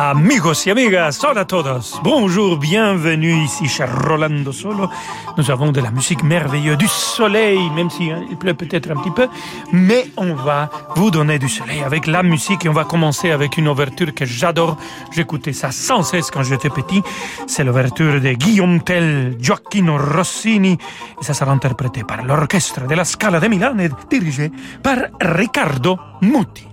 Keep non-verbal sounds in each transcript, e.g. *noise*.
Amigos y amigas, hola a todos. Bonjour, bienvenue ici chez Rolando Solo. Nous avons de la musique merveilleuse, du soleil, même si hein, pleut peut-être un petit peu, mais on va vous donner du soleil avec la musique et on va commencer avec une ouverture que j'adore. J'écoutais ça sans cesse quand j'étais petit. C'est l'ouverture de Guillaume Tell, Gioacchino Rossini et ça sera interprété par l'orchestre de la Scala de Milan et dirigé par Riccardo Muti.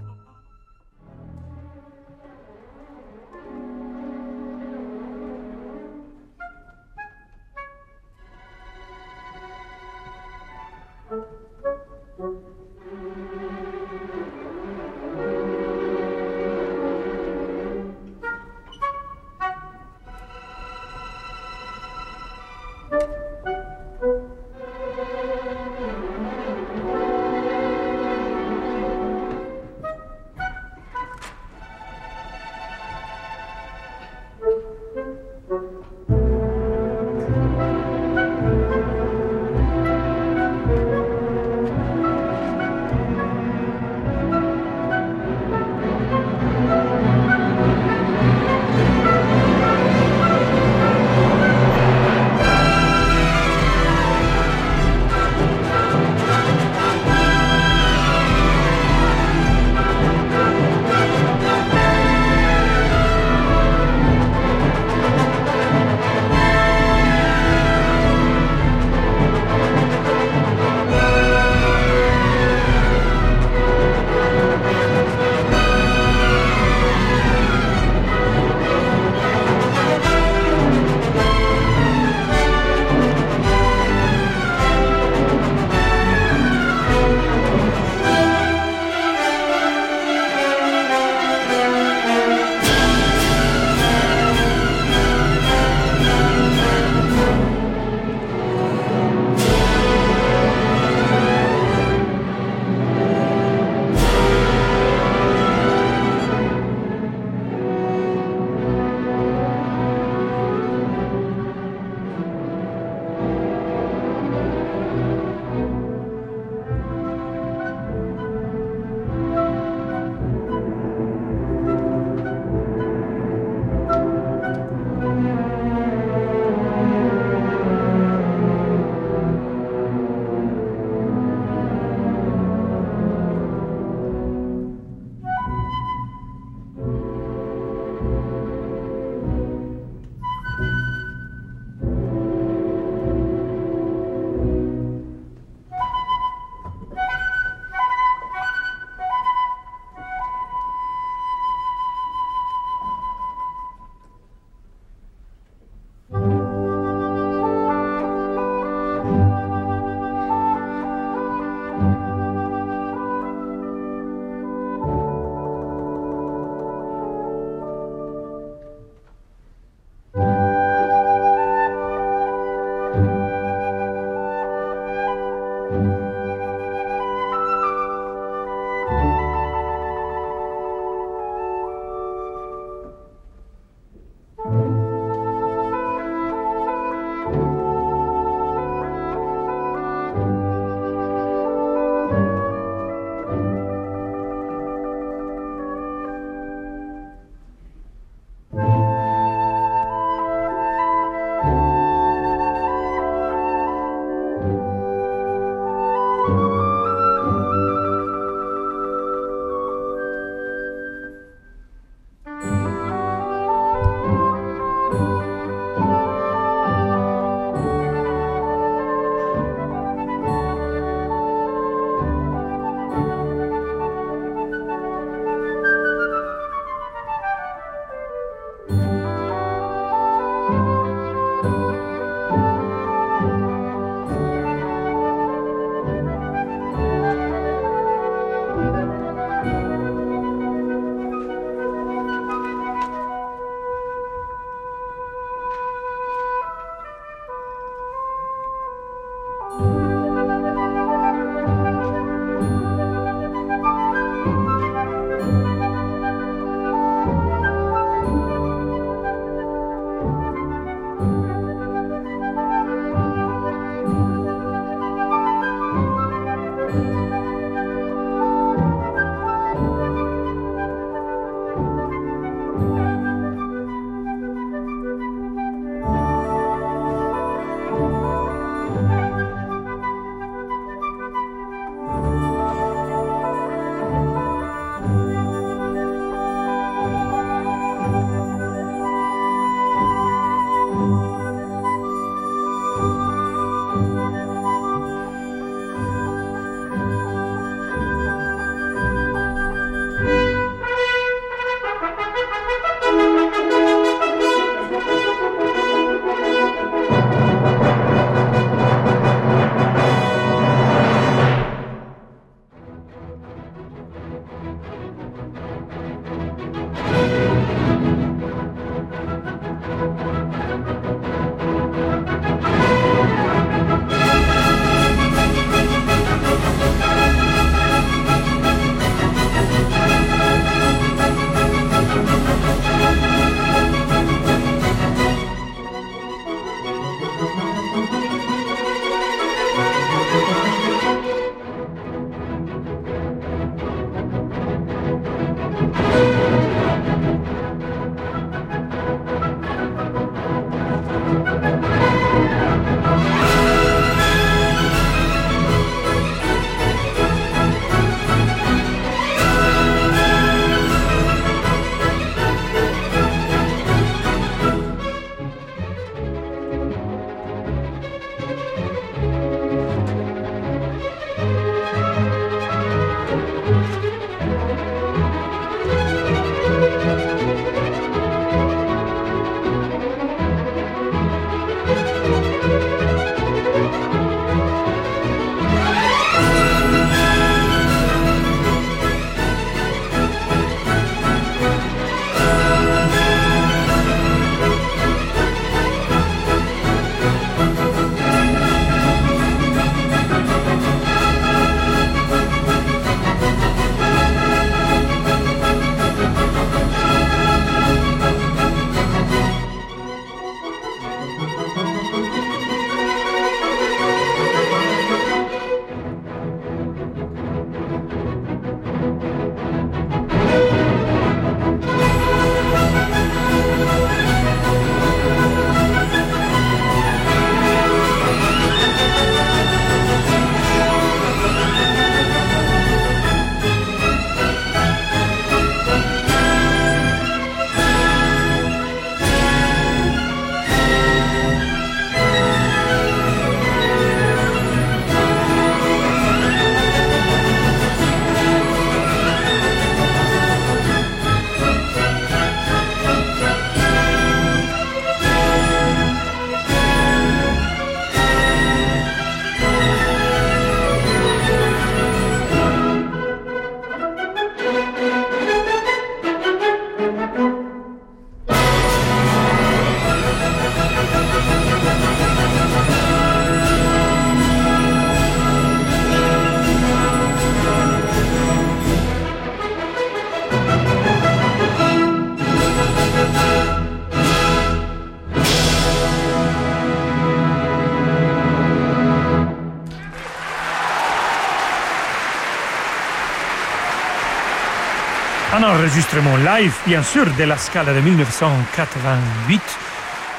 Enregistrement live, bien sûr, de la Scala de 1988,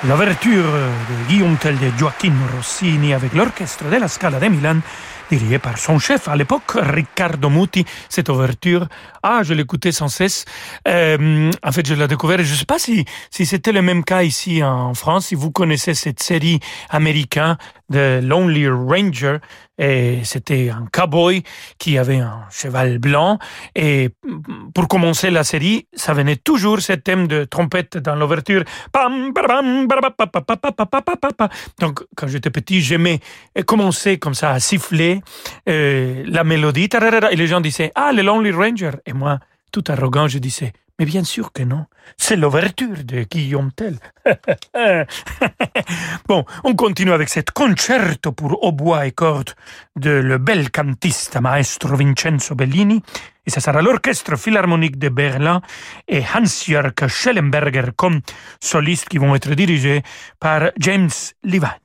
l'ouverture de Guillaume Tell de Joaquin Rossini avec l'orchestre de la Scala de Milan, dirigé par son chef à l'époque, Riccardo Muti. Cette ouverture, ah, je l'écoutais sans cesse. Euh, en fait, je l'ai découvert. Je ne sais pas si, si c'était le même cas ici en France, si vous connaissez cette série américaine de Lonely Ranger. Et c'était un cowboy qui avait un cheval blanc. Et pour commencer la série, ça venait toujours ce thème de trompette dans l'ouverture. Donc, quand j'étais petit, j'aimais commencer comme ça à siffler euh, la mélodie. Et les gens disaient, ah, le Lonely Ranger. Et moi, tout arrogant, je disais, mais bien sûr que non. C'est l'ouverture de Guillaume Tell. *laughs* bon, on continue avec cette concerto pour hautbois et cordes de le bel cantiste maestro Vincenzo Bellini. Et ça sera l'orchestre philharmonique de Berlin et Hans-Jörg Schellenberger comme solistes qui vont être dirigés par James Levine.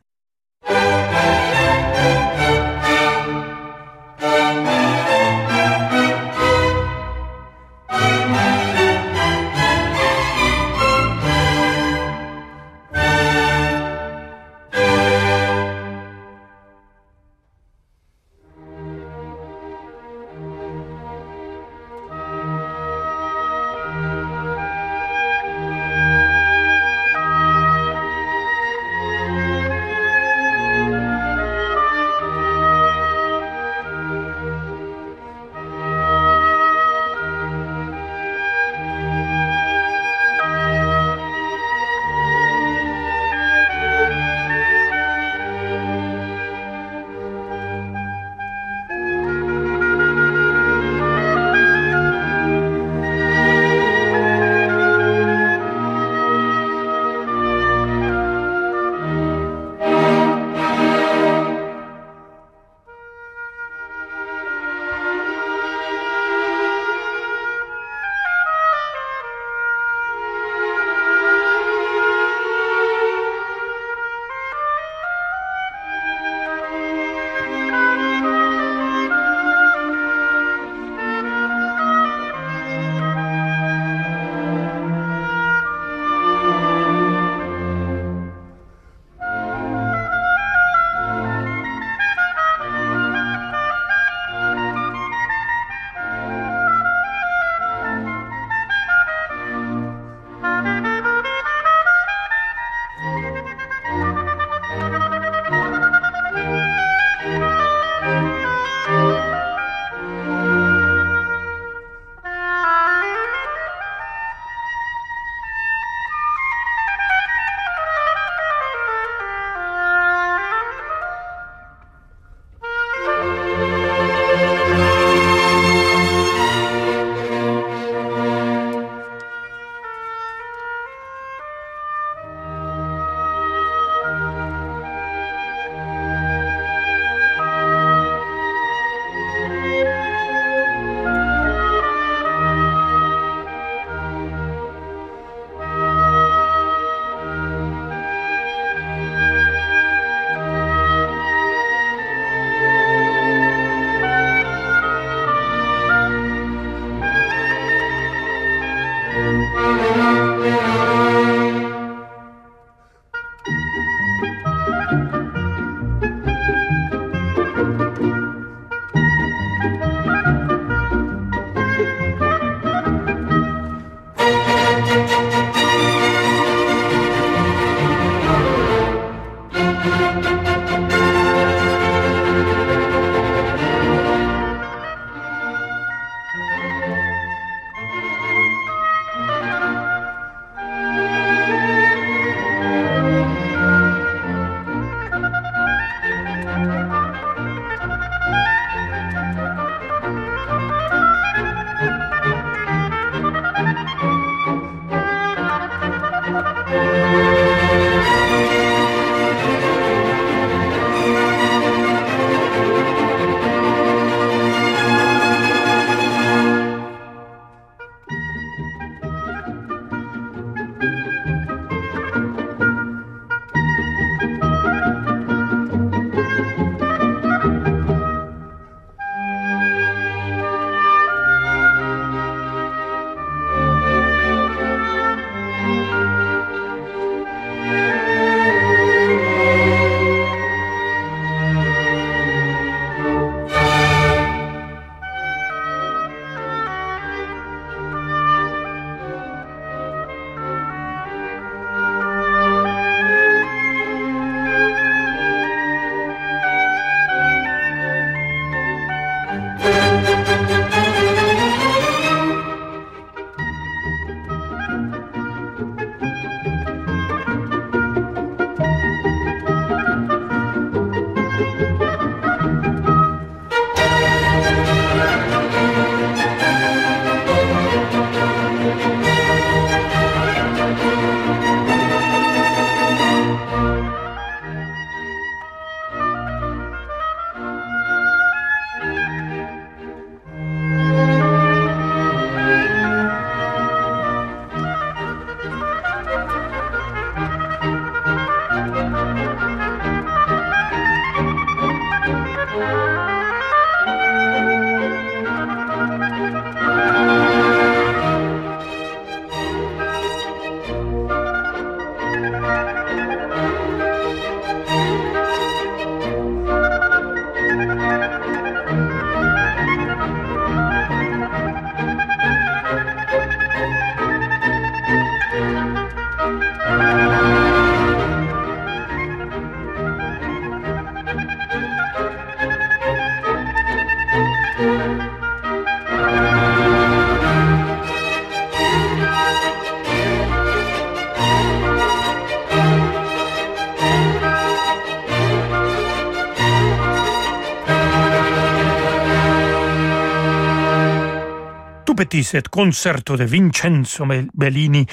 Cet concerto de Vincenzo Bellini,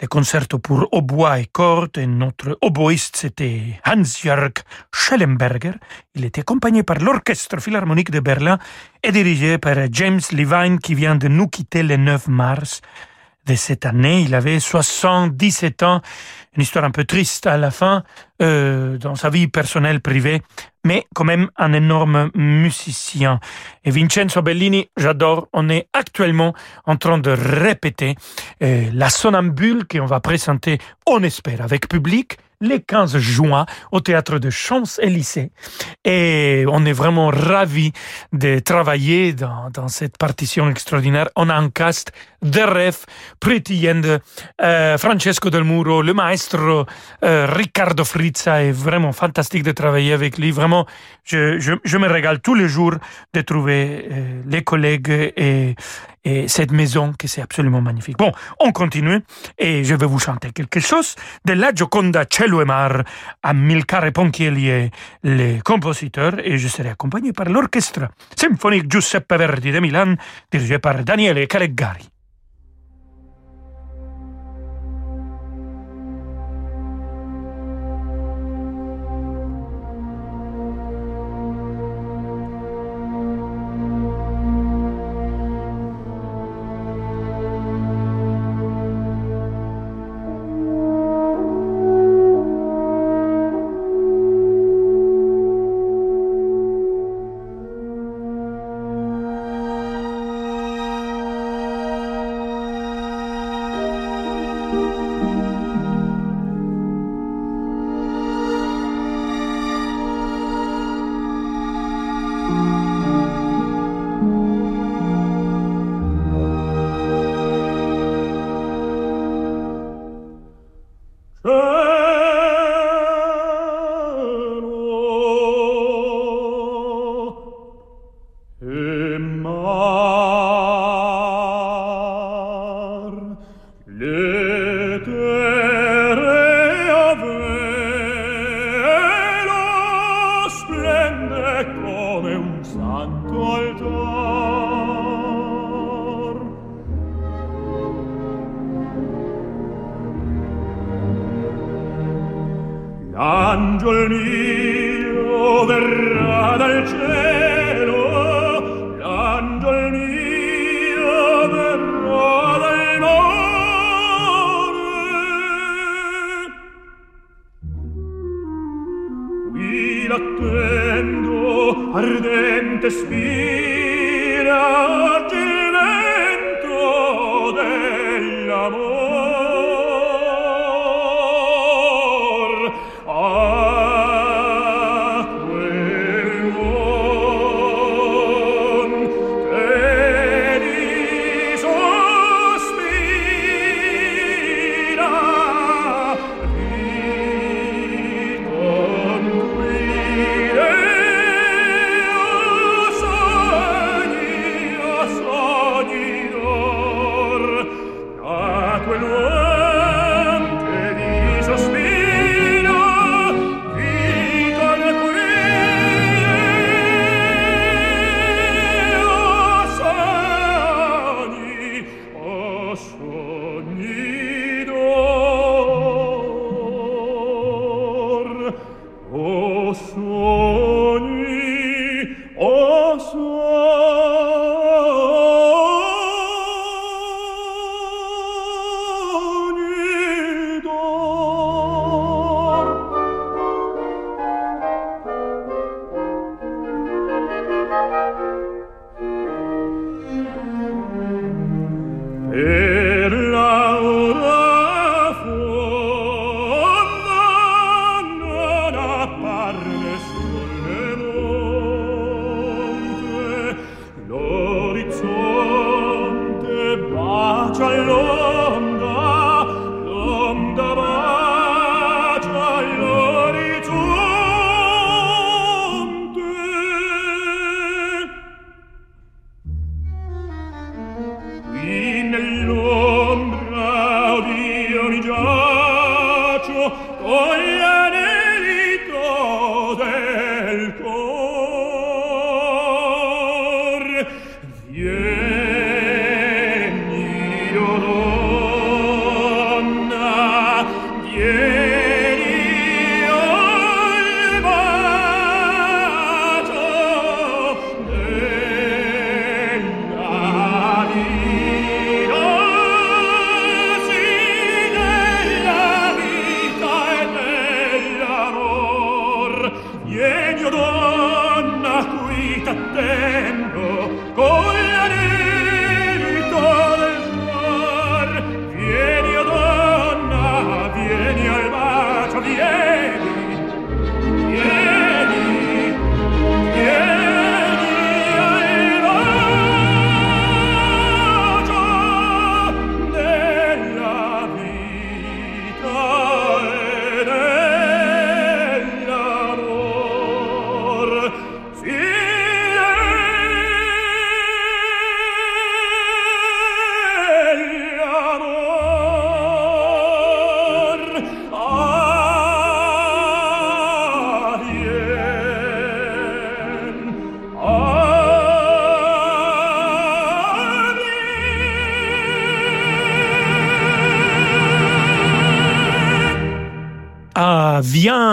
le concerto pour hautbois et cordes, et notre oboïste c'était Hans-Jörg Schellenberger. Il était accompagné par l'Orchestre Philharmonique de Berlin et dirigé par James Levine qui vient de nous quitter le 9 mars de cette année. Il avait 77 ans, une histoire un peu triste à la fin euh, dans sa vie personnelle privée, mais quand même un énorme musicien. Et Vincenzo Bellini, j'adore. On est actuellement en train de répéter euh, la sonambule qu'on va présenter, on espère, avec public le 15 juin au théâtre de Champs-Élysées. Et on est vraiment ravis de travailler dans, dans, cette partition extraordinaire. On a un cast de rêve, Pretty End, euh, Francesco Del Muro, le maestro euh, Riccardo Frizza. est vraiment fantastique de travailler avec lui. Vraiment, je, je, je me régale tous les jours de trouver euh, les collègues et, et cette maison que c'est absolument magnifique. Bon, on continue et je vais vous chanter quelque chose de La Gioconda Cielo e Mar, Amilcare Ponchielli les compositeurs et je serai accompagné par l'orchestre symphonique Giuseppe Verdi de Milan dirigé par Daniele Calegari.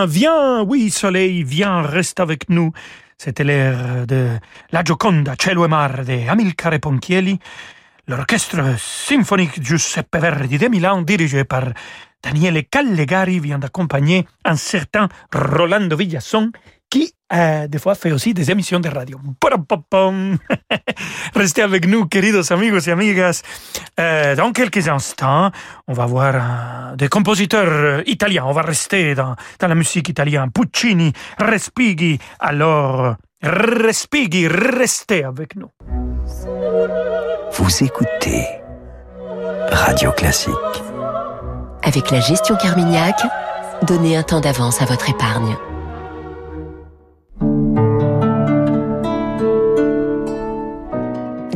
Viens, oui, soleil, viens, reste avec nous. C'était l'air de La Gioconda, Cielo e Mar de Amilcare Ponchielli, l'orchestre symphonique Giuseppe Verdi de Milan, dirigé par Daniele Callegari, vient d'accompagner un certain Rolando Villasson, qui, euh, des fois, fait aussi des émissions de radio. *laughs* Restez avec nous, queridos amigos et amigas. Euh, dans quelques instants, on va voir euh, des compositeurs euh, italiens. On va rester dans, dans la musique italienne. Puccini, Respighi. Alors, Respighi, restez avec nous. Vous écoutez Radio Classique. Avec la gestion Carmignac, donnez un temps d'avance à votre épargne.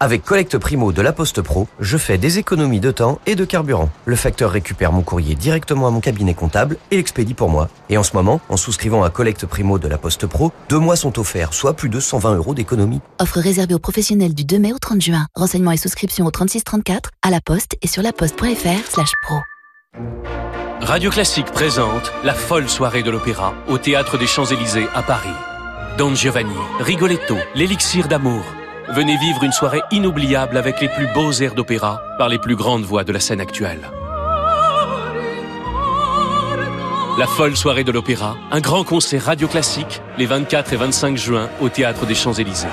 Avec Collecte Primo de La Poste Pro, je fais des économies de temps et de carburant. Le facteur récupère mon courrier directement à mon cabinet comptable et l'expédie pour moi. Et en ce moment, en souscrivant à Collecte Primo de La Poste Pro, deux mois sont offerts, soit plus de 120 euros d'économie. Offre réservée aux professionnels du 2 mai au 30 juin. Renseignements et souscriptions au 3634, à la poste et sur laposte.fr slash pro. Radio Classique présente la folle soirée de l'opéra au Théâtre des Champs-Élysées à Paris. Don Giovanni, Rigoletto, l'élixir d'amour. Venez vivre une soirée inoubliable avec les plus beaux airs d'opéra par les plus grandes voix de la scène actuelle. La folle soirée de l'opéra, un grand concert radio classique les 24 et 25 juin au Théâtre des Champs-Élysées.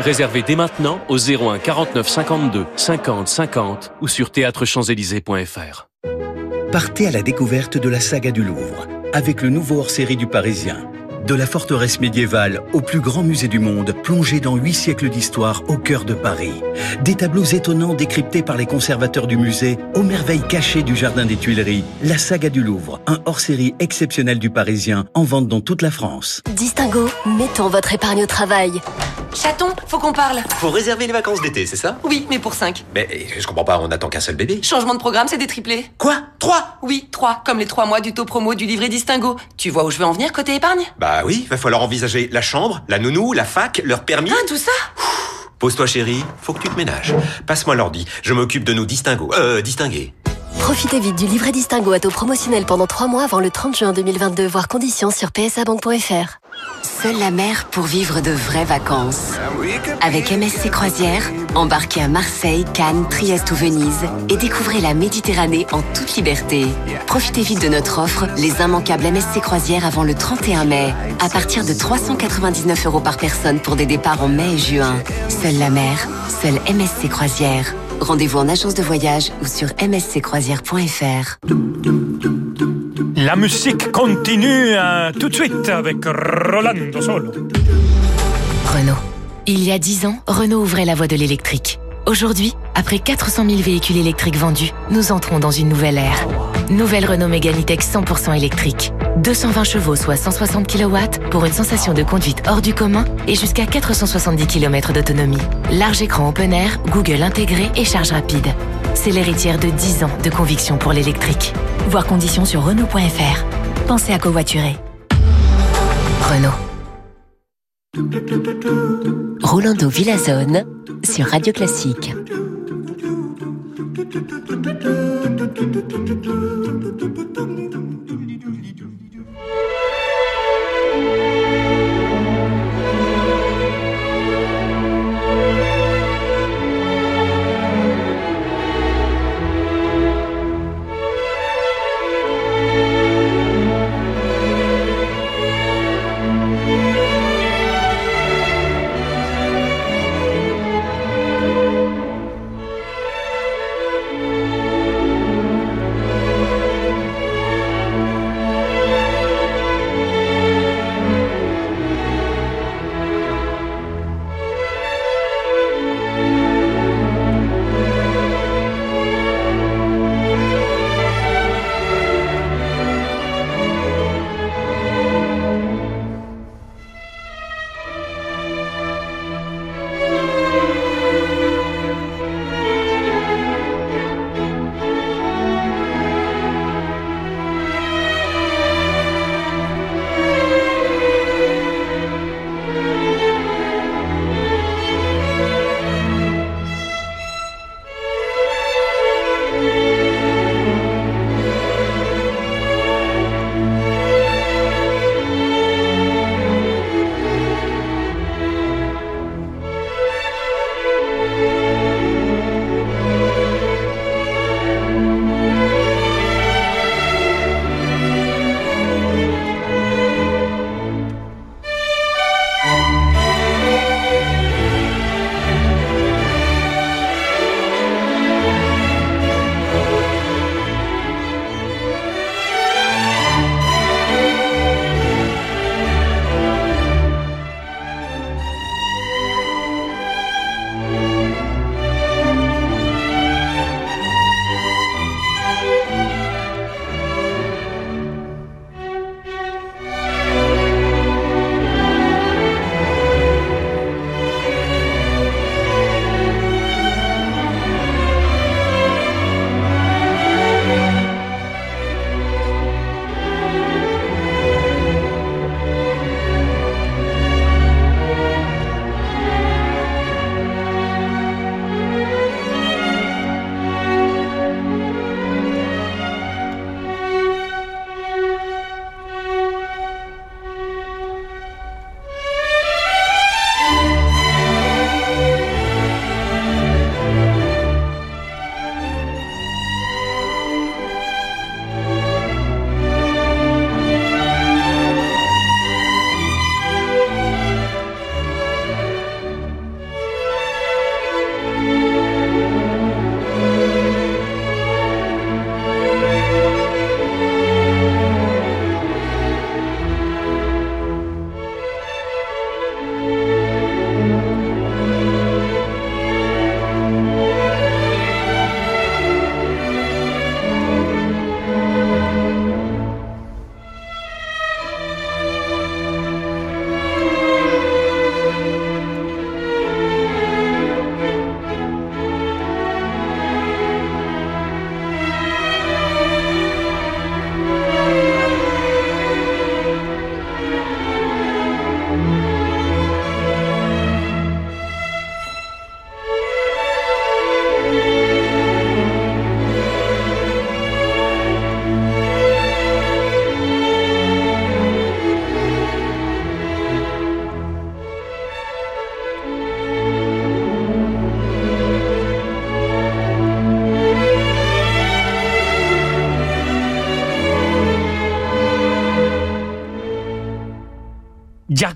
Réservez dès maintenant au 01 49 52 50 50 ou sur théâtrechamps-élysées.fr. Partez à la découverte de la saga du Louvre avec le nouveau hors-série du Parisien. De la forteresse médiévale au plus grand musée du monde, plongé dans huit siècles d'histoire au cœur de Paris. Des tableaux étonnants décryptés par les conservateurs du musée, aux merveilles cachées du jardin des Tuileries. La saga du Louvre, un hors-série exceptionnel du Parisien, en vente dans toute la France. Distingo, mettons votre épargne au travail. Chaton, faut qu'on parle. Faut réserver les vacances d'été, c'est ça? Oui, mais pour 5. Mais je comprends pas, on attend qu'un seul bébé. Changement de programme, c'est des triplés. Quoi? Trois? Oui, trois, comme les trois mois du taux promo du livret Distingo. Tu vois où je veux en venir côté épargne? Bah oui, va falloir envisager la chambre, la nounou, la fac, leur permis. Ah, tout ça Pose-toi chérie, faut que tu te ménages. Passe-moi l'ordi, je m'occupe de nos distinguos. Euh, distingués. Profitez vite du livret Distingo à taux promotionnel pendant 3 mois avant le 30 juin 2022, voire conditions sur psabank.fr. Seule la mer pour vivre de vraies vacances. Avec MSC Croisière, embarquez à Marseille, Cannes, Trieste ou Venise et découvrez la Méditerranée en toute liberté. Profitez vite de notre offre, les immanquables MSC Croisière avant le 31 mai, à partir de 399 euros par personne pour des départs en mai et juin. Seule la mer, seule MSC Croisière. Rendez-vous en agence de voyage ou sur msccroisière.fr. La musique continue hein, tout de suite avec Rolando Solo. Renault. Il y a 10 ans, Renault ouvrait la voie de l'électrique. Aujourd'hui, après 400 000 véhicules électriques vendus, nous entrons dans une nouvelle ère. Nouvelle Renault Mégane E-Tech 100% électrique. 220 chevaux, soit 160 kW, pour une sensation de conduite hors du commun et jusqu'à 470 km d'autonomie. Large écran open air, Google intégré et charge rapide. C'est l'héritière de 10 ans de conviction pour l'électrique. Voir conditions sur Renault.fr. Pensez à covoiturer. Renault. Rolando Villazone sur Radio Classique.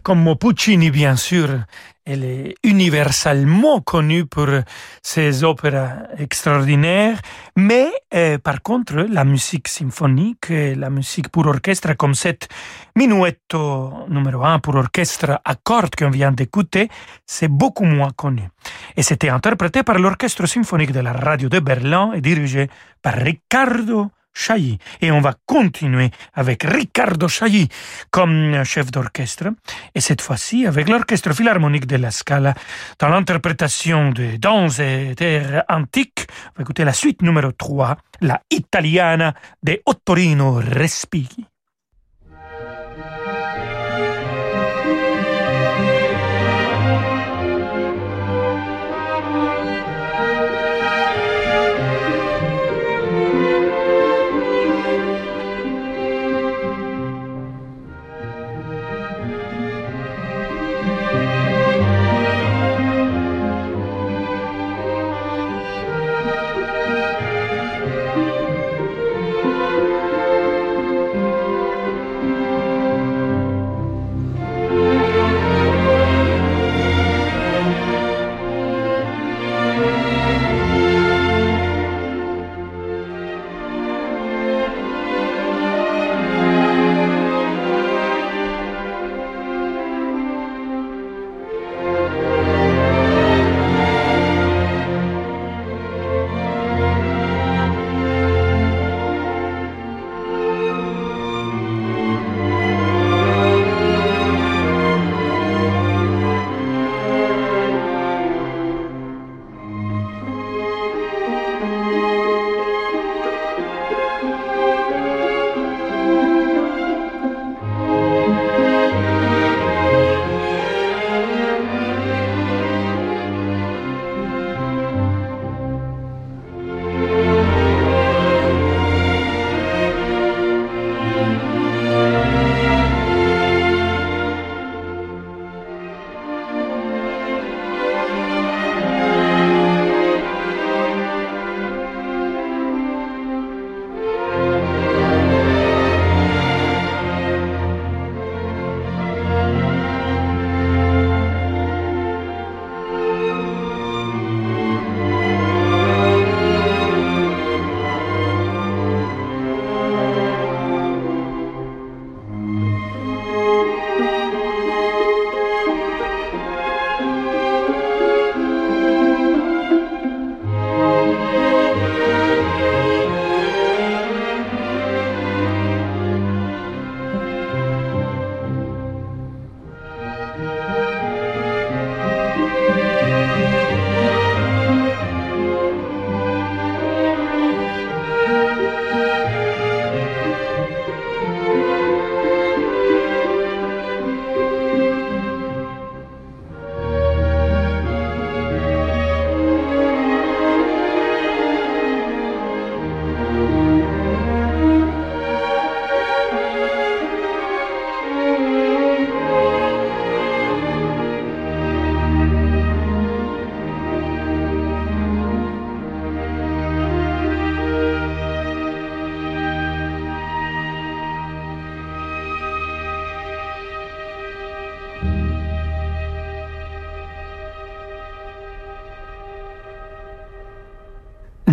Giacomo Puccini, bien sûr, elle est universellement connue pour ses opéras extraordinaires, mais euh, par contre, la musique symphonique la musique pour orchestre, comme cette minuetto numéro 1 pour orchestre à cordes qu'on vient d'écouter, c'est beaucoup moins connu. Et c'était interprété par l'orchestre symphonique de la radio de Berlin et dirigé par Riccardo Chailly. Et on va continuer avec Riccardo Chailly comme chef d'orchestre, et cette fois-ci avec l'orchestre philharmonique de la Scala dans l'interprétation de danse et d'air antique. On va écouter la suite numéro 3, la Italiana de Ottorino Respighi.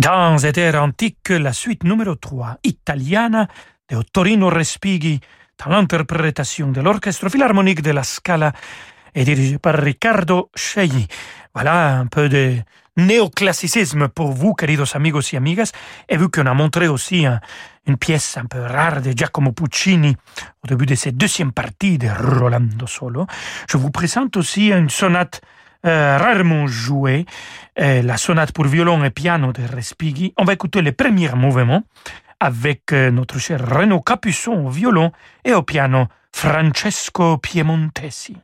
Dans air antique, la suite numéro 3, Italiana, de Ottorino Respighi, dans l'interprétation de l'Orchestre Philharmonique de la Scala et dirigé par Riccardo Scegli. Voilà un peu de néoclassicisme pour vous, queridos amigos y amigas, et vu qu'on a montré aussi un, une pièce un peu rare de Giacomo Puccini au début de cette deuxième partie de Rolando Solo, je vous présente aussi une sonate euh, rarement jouée, euh, la sonate pour violon et piano de Respighi. On va écouter les premiers mouvements avec euh, notre cher Renaud Capuçon au violon et au piano Francesco Piemontesi.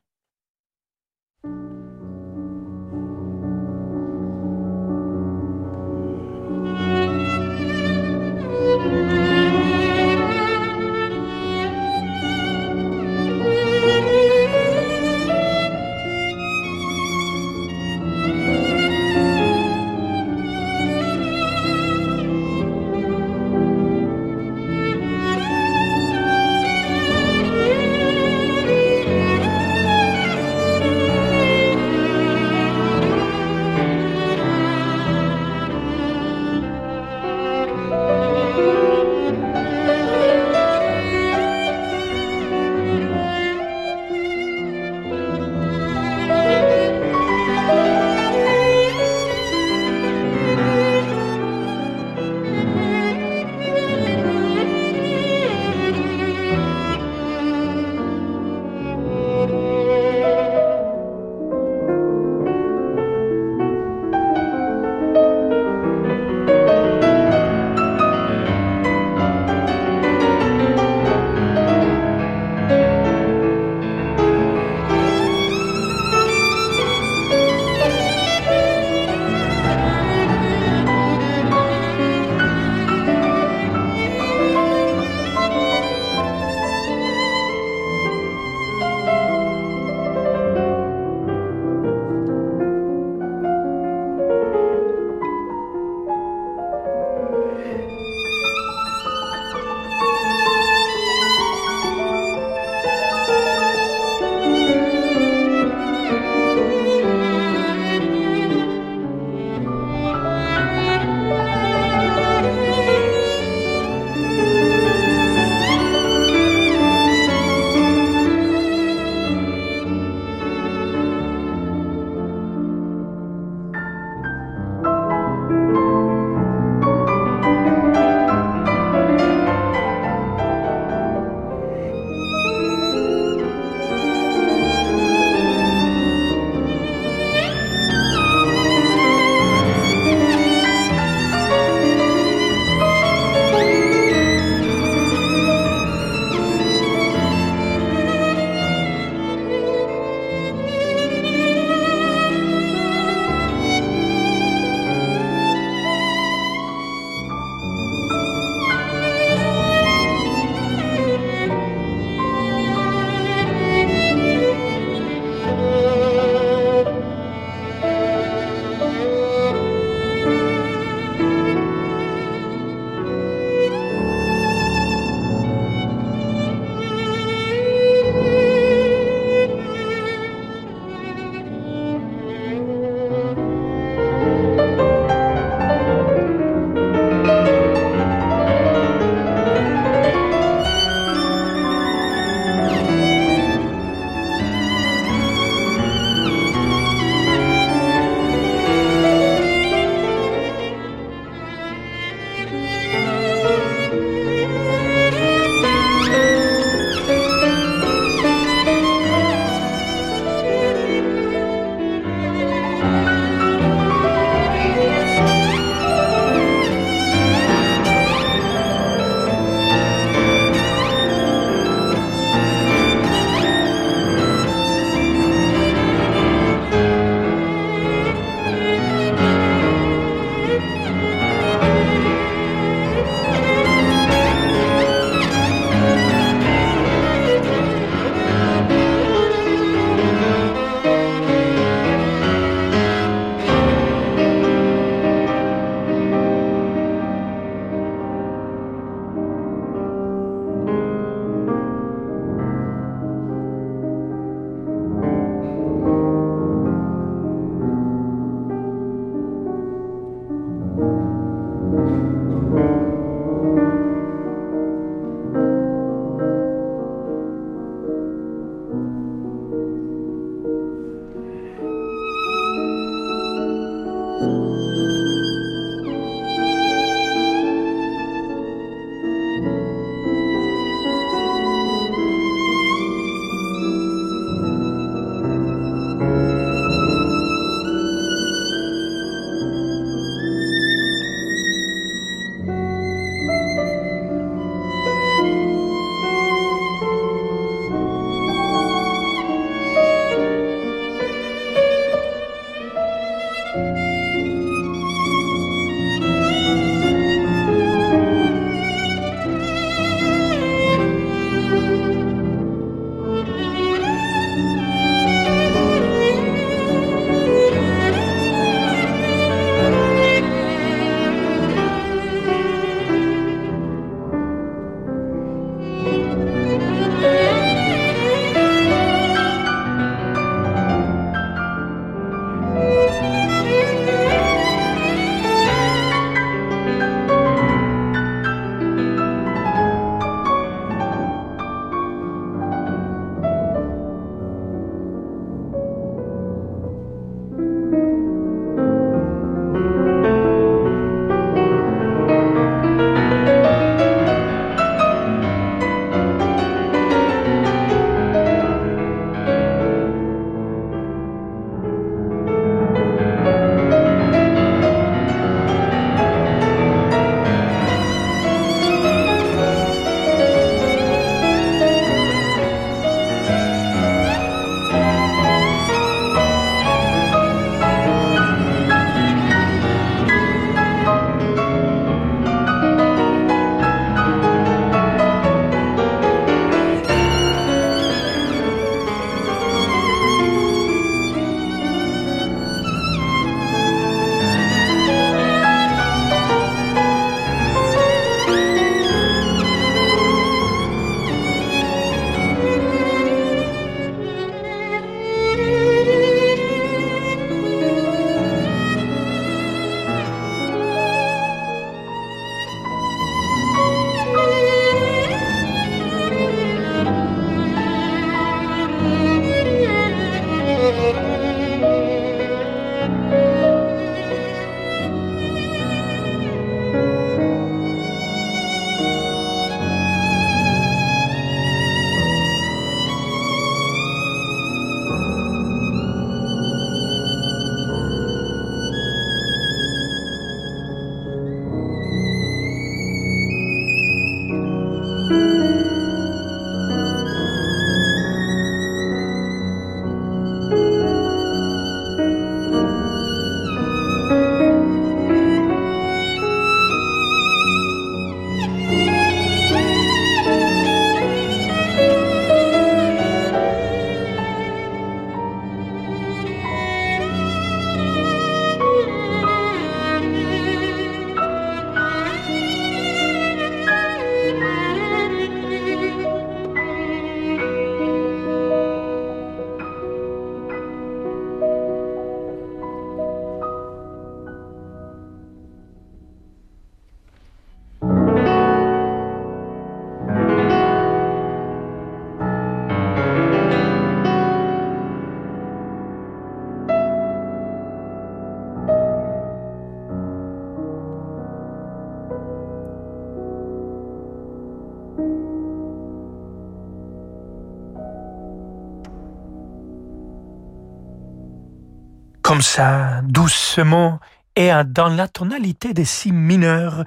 Ça, doucement et dans la tonalité de si mineur,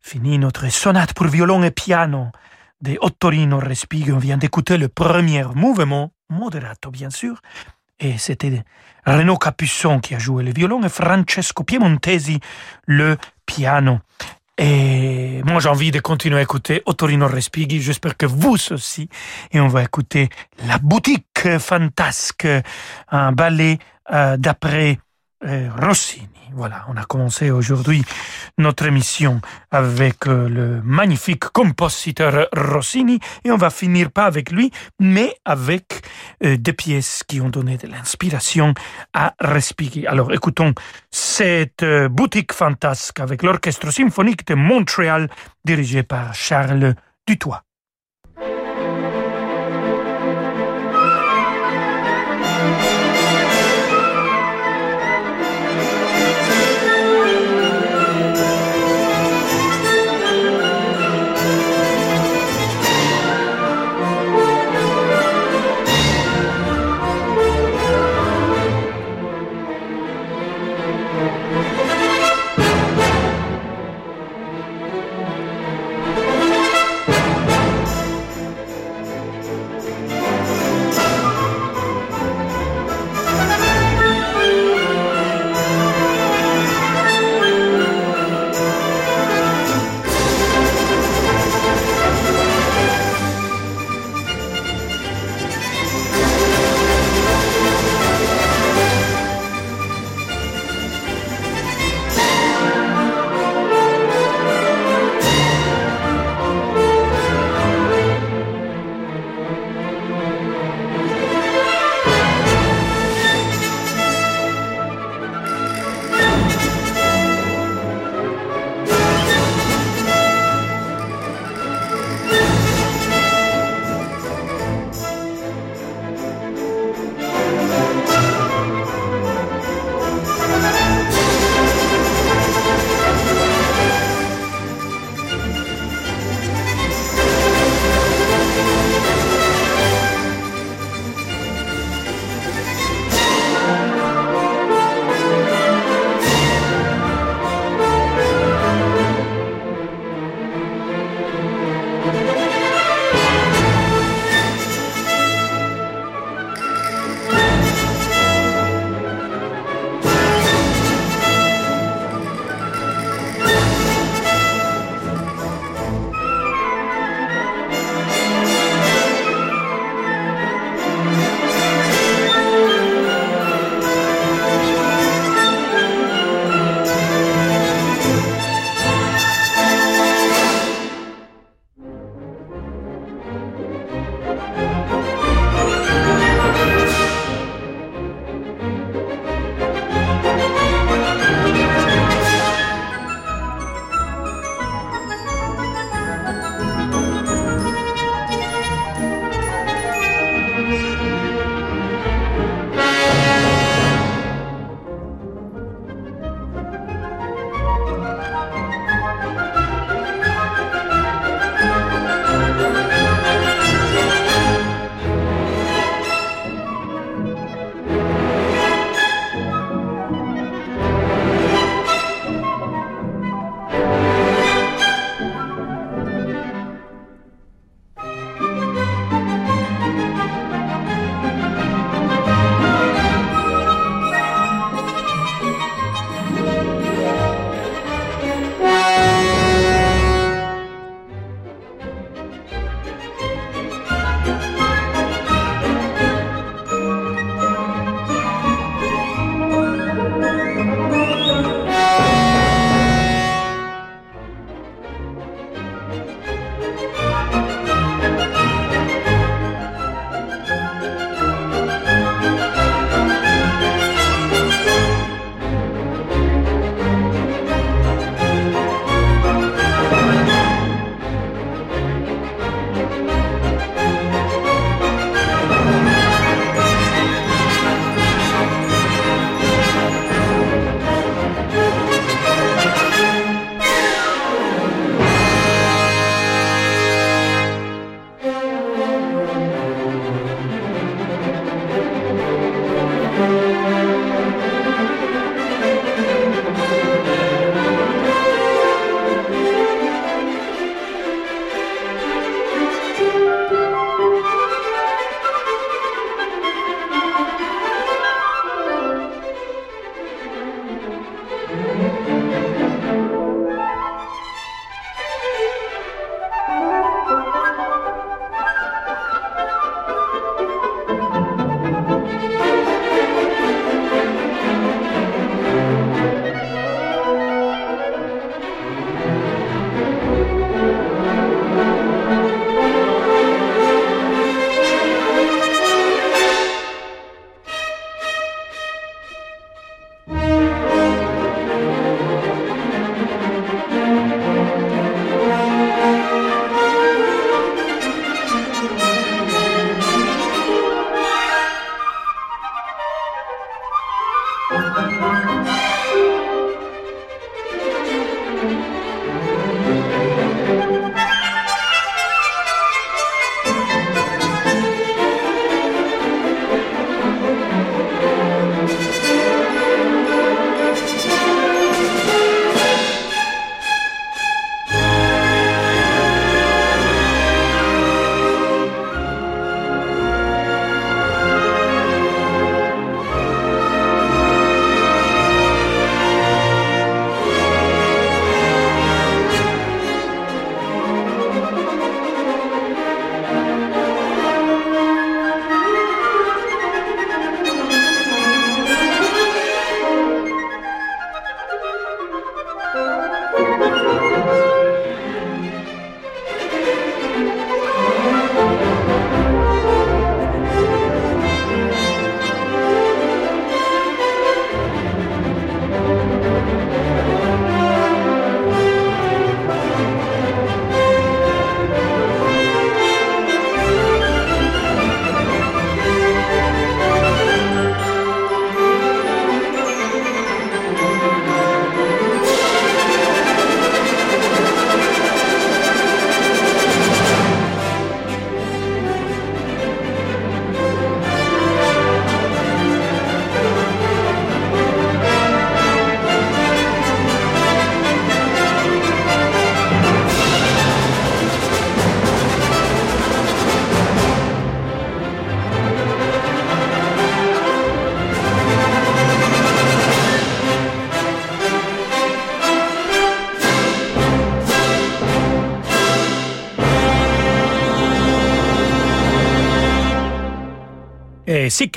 finit notre sonate pour violon et piano de Ottorino Respighi. On vient d'écouter le premier mouvement, moderato bien sûr, et c'était Renaud Capuçon qui a joué le violon et Francesco Piemontesi le piano. Et moi, j'ai envie de continuer à écouter Ottorino Respighi. J'espère que vous aussi. Et on va écouter La boutique fantasque, un ballet euh, d'après euh, Rossini. Voilà, on a commencé aujourd'hui notre émission avec euh, le magnifique compositeur Rossini et on va finir pas avec lui, mais avec des pièces qui ont donné de l'inspiration à Respighi. Alors écoutons cette boutique fantasque avec l'orchestre symphonique de Montréal dirigé par Charles Dutoit.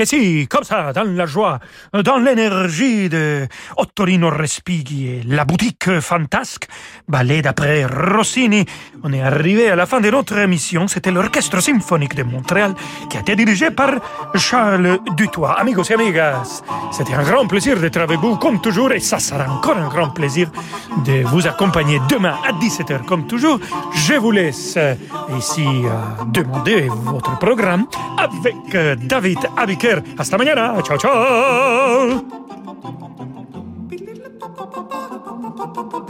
Si, comme ça, dans la joie, dans l'énergie de Ottorino Respighi et la boutique fantasque, ballet d'après Rossini, on est arrivé à la fin de notre émission. C'était l'Orchestre symphonique de Montréal qui a été dirigé par Charles Dutoit. Amigos et amigas, c'était un grand plaisir d'être avec vous comme toujours et ça sera encore un grand plaisir de vous accompagner demain à 17h comme toujours. Je vous laisse ici euh, demander votre programme avec euh, David Abiker. Hasta mañana. Ciao, ciao. Música